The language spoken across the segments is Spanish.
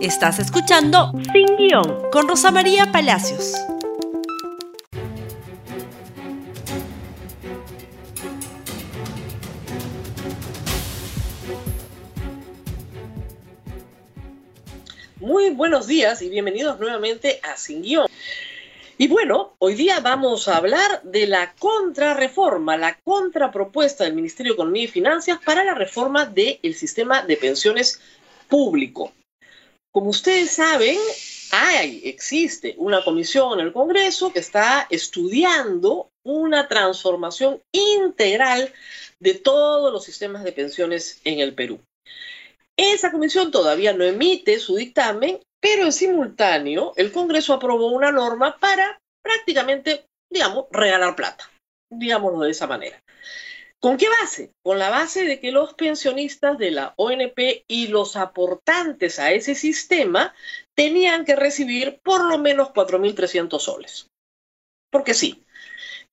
Estás escuchando Sin Guión con Rosa María Palacios. Muy buenos días y bienvenidos nuevamente a Sin Guión. Y bueno, hoy día vamos a hablar de la contrarreforma, la contrapropuesta del Ministerio de Economía y Finanzas para la reforma del sistema de pensiones público. Como ustedes saben, hay, existe una comisión en el Congreso que está estudiando una transformación integral de todos los sistemas de pensiones en el Perú. Esa comisión todavía no emite su dictamen, pero en simultáneo el Congreso aprobó una norma para prácticamente, digamos, regalar plata, digámoslo de esa manera. ¿Con qué base? Con la base de que los pensionistas de la ONP y los aportantes a ese sistema tenían que recibir por lo menos 4.300 soles. Porque sí,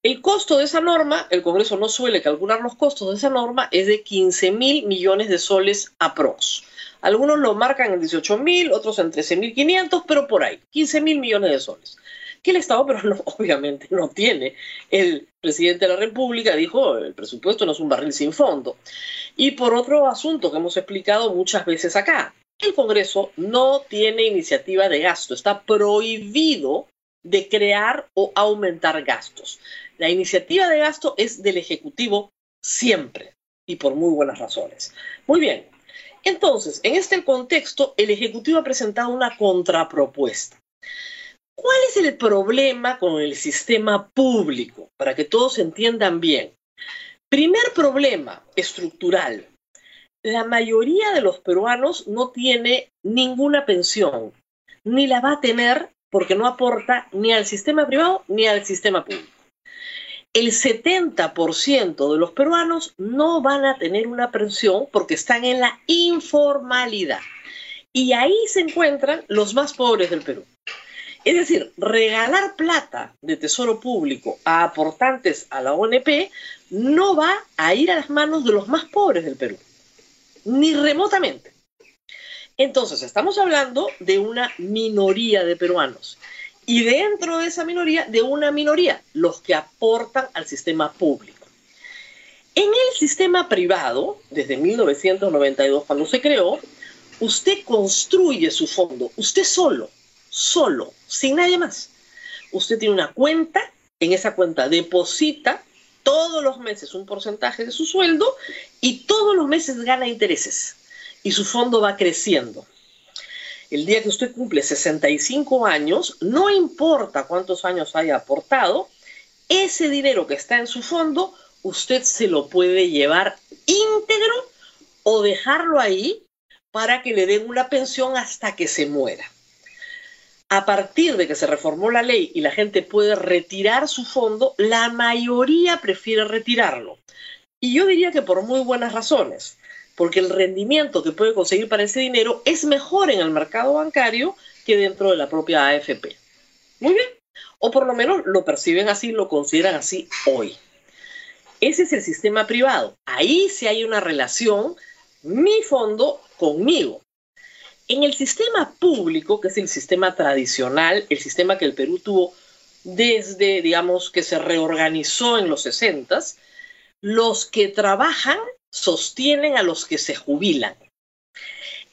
el costo de esa norma, el Congreso no suele calcular los costos de esa norma, es de 15 mil millones de soles aprox. Algunos lo marcan en 18 mil, otros en 13.500, pero por ahí, 15 mil millones de soles que el Estado, pero obviamente no tiene. El presidente de la República dijo, el presupuesto no es un barril sin fondo. Y por otro asunto que hemos explicado muchas veces acá, el Congreso no tiene iniciativa de gasto, está prohibido de crear o aumentar gastos. La iniciativa de gasto es del Ejecutivo siempre y por muy buenas razones. Muy bien, entonces, en este contexto, el Ejecutivo ha presentado una contrapropuesta. ¿Cuál es el problema con el sistema público? Para que todos entiendan bien. Primer problema estructural. La mayoría de los peruanos no tiene ninguna pensión, ni la va a tener porque no aporta ni al sistema privado ni al sistema público. El 70% de los peruanos no van a tener una pensión porque están en la informalidad. Y ahí se encuentran los más pobres del Perú. Es decir, regalar plata de tesoro público a aportantes a la ONP no va a ir a las manos de los más pobres del Perú, ni remotamente. Entonces, estamos hablando de una minoría de peruanos y dentro de esa minoría, de una minoría, los que aportan al sistema público. En el sistema privado, desde 1992, cuando se creó, usted construye su fondo, usted solo, solo, sin nadie más. Usted tiene una cuenta, en esa cuenta deposita todos los meses un porcentaje de su sueldo y todos los meses gana intereses y su fondo va creciendo. El día que usted cumple 65 años, no importa cuántos años haya aportado, ese dinero que está en su fondo, usted se lo puede llevar íntegro o dejarlo ahí para que le den una pensión hasta que se muera a partir de que se reformó la ley y la gente puede retirar su fondo, la mayoría prefiere retirarlo. Y yo diría que por muy buenas razones, porque el rendimiento que puede conseguir para ese dinero es mejor en el mercado bancario que dentro de la propia AFP. Muy bien. O por lo menos lo perciben así, lo consideran así hoy. Ese es el sistema privado. Ahí sí hay una relación, mi fondo conmigo. En el sistema público, que es el sistema tradicional, el sistema que el Perú tuvo desde, digamos, que se reorganizó en los 60, los que trabajan sostienen a los que se jubilan.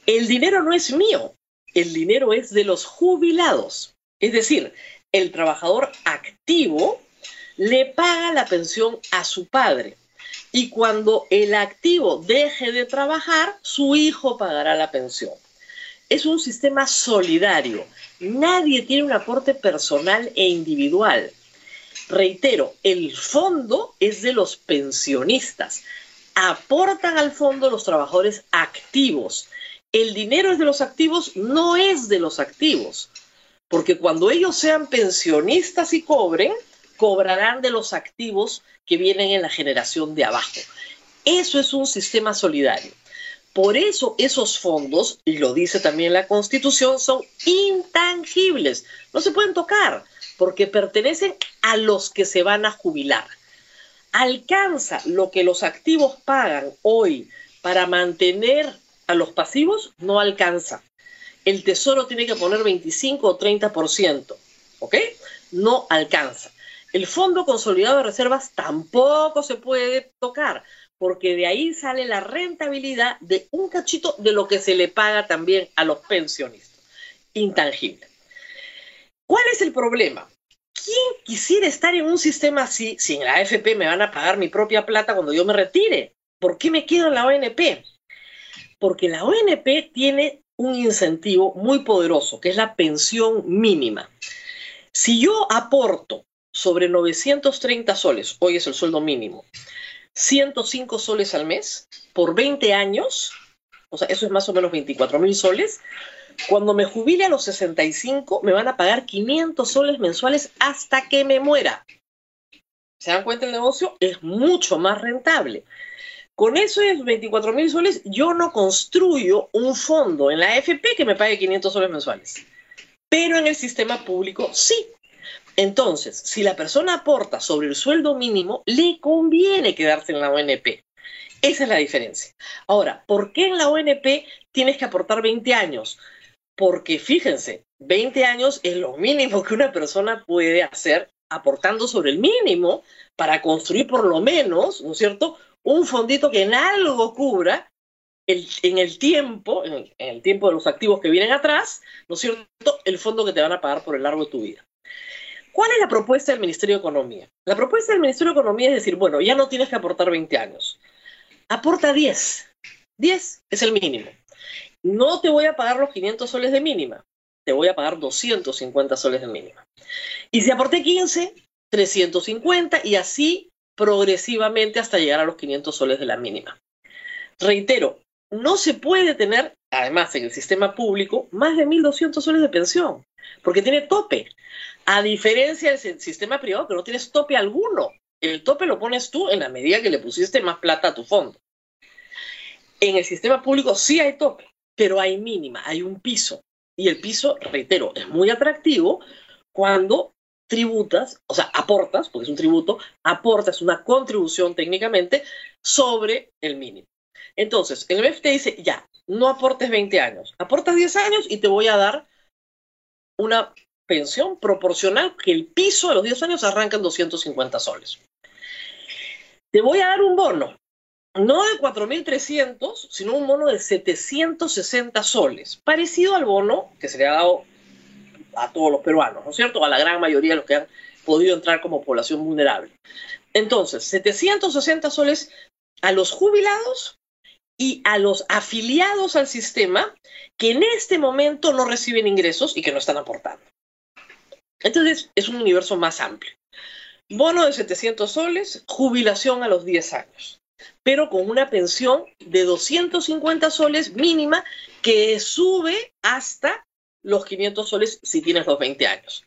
El dinero no es mío, el dinero es de los jubilados. Es decir, el trabajador activo le paga la pensión a su padre. Y cuando el activo deje de trabajar, su hijo pagará la pensión es un sistema solidario. Nadie tiene un aporte personal e individual. Reitero, el fondo es de los pensionistas. Aportan al fondo los trabajadores activos. El dinero es de los activos, no es de los activos. Porque cuando ellos sean pensionistas y cobren, cobrarán de los activos que vienen en la generación de abajo. Eso es un sistema solidario. Por eso esos fondos, y lo dice también la Constitución, son intangibles, no se pueden tocar, porque pertenecen a los que se van a jubilar. ¿Alcanza lo que los activos pagan hoy para mantener a los pasivos? No alcanza. el Tesoro tiene que poner 25 o 30%, ¿ok? No alcanza. El Fondo Consolidado de Reservas tampoco se puede tocar, porque de ahí sale la rentabilidad de un cachito de lo que se le paga también a los pensionistas. Intangible. ¿Cuál es el problema? ¿Quién quisiera estar en un sistema así si en la AFP me van a pagar mi propia plata cuando yo me retire? ¿Por qué me quedo en la ONP? Porque la ONP tiene un incentivo muy poderoso, que es la pensión mínima. Si yo aporto sobre 930 soles, hoy es el sueldo mínimo, 105 soles al mes por 20 años, o sea, eso es más o menos 24 mil soles, cuando me jubile a los 65 me van a pagar 500 soles mensuales hasta que me muera. ¿Se dan cuenta el negocio? Es mucho más rentable. Con esos 24 mil soles yo no construyo un fondo en la AFP que me pague 500 soles mensuales. Pero en el sistema público sí. Entonces, si la persona aporta sobre el sueldo mínimo, le conviene quedarse en la ONP. Esa es la diferencia. Ahora, ¿por qué en la ONP tienes que aportar 20 años? Porque fíjense, 20 años es lo mínimo que una persona puede hacer aportando sobre el mínimo para construir por lo menos, ¿no es cierto?, un fondito que en algo cubra en el tiempo, en el, tiempo de los activos que vienen atrás, ¿no es cierto?, el fondo que te van a pagar por el largo de tu vida. ¿Cuál es la propuesta del Ministerio de Economía? La propuesta del Ministerio de Economía es decir, bueno, ya no tienes que aportar 20 años. Aporta 10. 10 es el mínimo. No te voy a pagar los 500 soles de mínima, te voy a pagar 250 soles de mínima. Y si aporté 15, 350 y así progresivamente hasta llegar a los 500 soles de la mínima. Reitero, no se puede tener, además en el sistema público, más de 1.200 soles de pensión, porque tiene tope. A diferencia del sistema privado, que no tienes tope alguno. El tope lo pones tú en la medida que le pusiste más plata a tu fondo. En el sistema público sí hay tope, pero hay mínima, hay un piso. Y el piso, reitero, es muy atractivo cuando tributas, o sea, aportas, porque es un tributo, aportas una contribución técnicamente sobre el mínimo. Entonces, el MEF te dice, ya, no aportes 20 años, aportas 10 años y te voy a dar una pensión proporcional que el piso de los 10 años arranca en 250 soles. Te voy a dar un bono, no de 4.300, sino un bono de 760 soles, parecido al bono que se le ha dado a todos los peruanos, ¿no es cierto? A la gran mayoría de los que han podido entrar como población vulnerable. Entonces, 760 soles a los jubilados y a los afiliados al sistema que en este momento no reciben ingresos y que no están aportando. Entonces, es un universo más amplio. Bono de 700 soles, jubilación a los 10 años, pero con una pensión de 250 soles mínima que sube hasta los 500 soles si tienes los 20 años.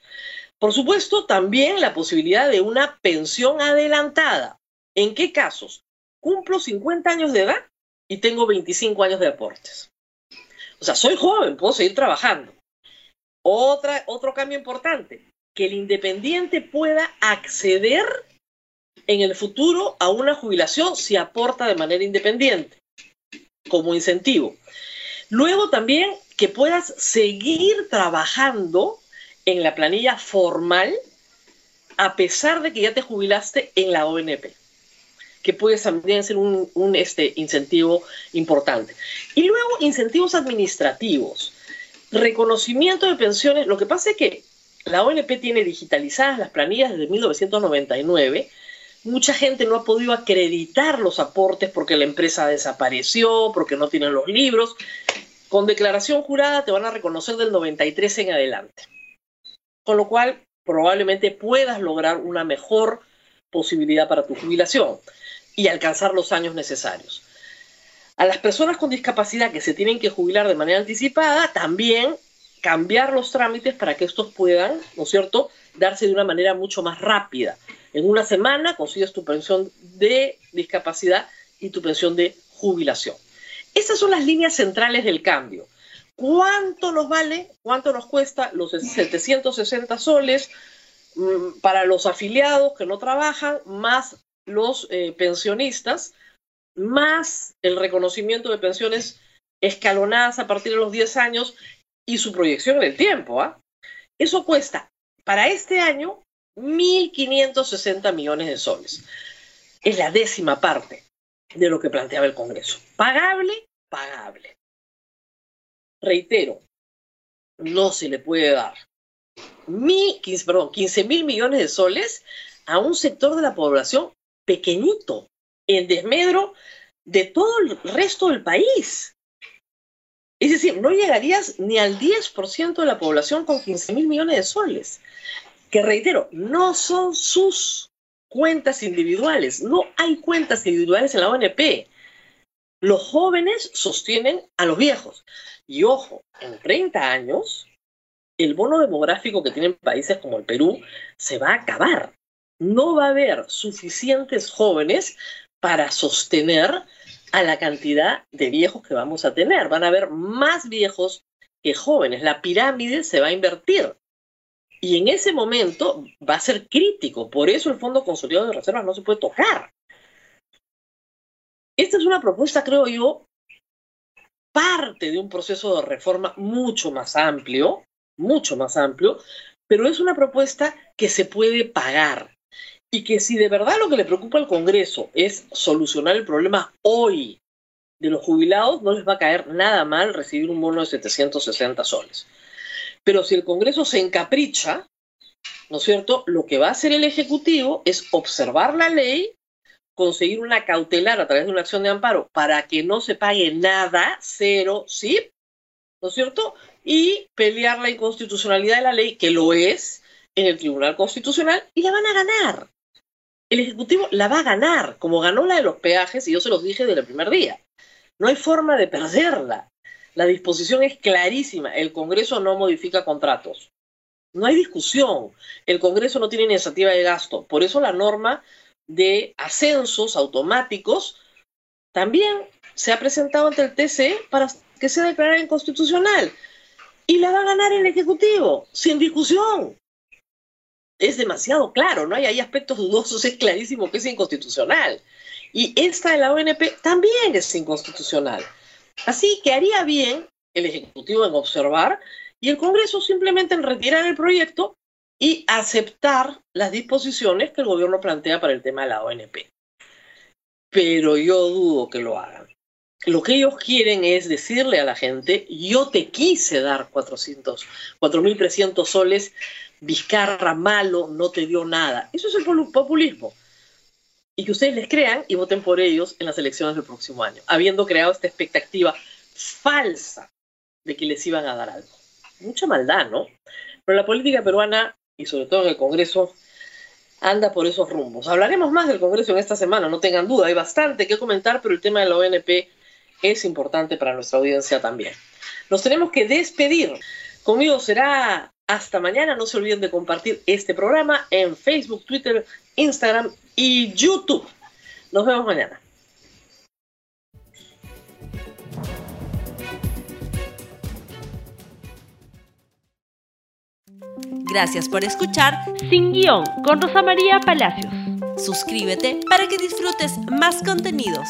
Por supuesto, también la posibilidad de una pensión adelantada. ¿En qué casos? Cumplo 50 años de edad y tengo 25 años de aportes. O sea, soy joven, puedo seguir trabajando. Otra, otro cambio importante, que el independiente pueda acceder en el futuro a una jubilación si aporta de manera independiente, como incentivo. Luego también que puedas seguir trabajando en la planilla formal a pesar de que ya te jubilaste en la ONP, que puede también ser un, este, incentivo importante. Y luego incentivos administrativos, reconocimiento de pensiones. Lo que pasa es que la ONP tiene digitalizadas las planillas desde 1999. Mucha gente no ha podido acreditar los aportes porque la empresa desapareció, porque no tienen los libros. Con declaración jurada te van a reconocer del 93 en adelante. Con lo cual, probablemente puedas lograr una mejor posibilidad para tu jubilación y alcanzar los años necesarios. A las personas con discapacidad que se tienen que jubilar de manera anticipada, también cambiar los trámites para que estos puedan, ¿no es cierto?, darse de una manera mucho más rápida. En una semana consigues tu pensión de discapacidad y tu pensión de jubilación. Esas son las líneas centrales del cambio. ¿Cuánto nos vale? ¿Cuánto nos cuesta los 760 soles mm, para los afiliados que no trabajan, más los eh, pensionistas, más el reconocimiento de pensiones escalonadas a partir de los 10 años y su proyección en el tiempo. ¿ah? Eso cuesta para este año 1.560 millones de soles. Es la décima parte de lo que planteaba el Congreso. Pagable, pagable. Reitero, no se le puede dar mil, 15, perdón, 15 mil millones de soles a un sector de la población pequeñito, en desmedro de todo el resto del país. Es decir, no llegarías ni al 10% de la población con 15 mil millones de soles. Que reitero, no son sus cuentas individuales, no hay cuentas individuales en la ONP. Los jóvenes sostienen a los viejos. Y ojo, en 30 años, el bono demográfico que tienen países como el Perú se va a acabar. No va a haber suficientes jóvenes para sostener a la cantidad de viejos que vamos a tener. Van a haber más viejos que jóvenes. La pirámide se va a invertir. Y en ese momento va a ser crítico. Por eso el Fondo Consolidado de Reservas no se puede tocar. Esta es una propuesta, creo yo, parte de un proceso de reforma mucho más amplio, mucho más amplio, pero es una propuesta que se puede pagar y que si de verdad lo que le preocupa al Congreso es solucionar el problema hoy de los jubilados, no les va a caer nada mal recibir un bono de 760 soles. Pero si el Congreso se encapricha, ¿no es cierto? Lo que va a hacer el Ejecutivo es observar la ley, conseguir una cautelar a través de una acción de amparo para que no se pague nada, cero, ¿sí? ¿No es cierto? y pelear la inconstitucionalidad de la ley, que lo es, en el Tribunal Constitucional y la van a ganar. El Ejecutivo la va a ganar, como ganó la de los peajes, y yo se los dije desde el primer día. No hay forma de perderla. La disposición es clarísima. El Congreso no modifica contratos. No hay discusión. El Congreso no tiene iniciativa de gasto. Por eso la norma de ascensos automáticos también se ha presentado ante el TCE para que sea declarada inconstitucional y la va a ganar el Ejecutivo, sin discusión. Es demasiado claro, no hay, hay aspectos dudosos, es clarísimo que es inconstitucional. Y esta de la ONP también es inconstitucional. Así que haría bien el Ejecutivo en observar y el Congreso simplemente en retirar el proyecto y aceptar las disposiciones que el gobierno plantea para el tema de la ONP. Pero yo dudo que lo hagan lo que ellos quieren es decirle a la gente, yo te quise dar 400, 4.300 soles, Vizcarra malo no te dio nada. Eso es el populismo. Y que ustedes les crean y voten por ellos en las elecciones del próximo año, habiendo creado esta expectativa falsa de que les iban a dar algo. Mucha maldad, ¿no? Pero la política peruana, y sobre todo en el Congreso, anda por esos rumbos. Hablaremos más del Congreso en esta semana, no tengan duda, hay bastante que comentar, pero el tema de la ONP es importante para nuestra audiencia también. Nos tenemos que despedir. Conmigo será hasta mañana. No se olviden de compartir este programa en Facebook, Twitter, Instagram y YouTube. Nos vemos mañana. Gracias por escuchar Sin Guión con Rosa María Palacios. Suscríbete para que disfrutes más contenidos.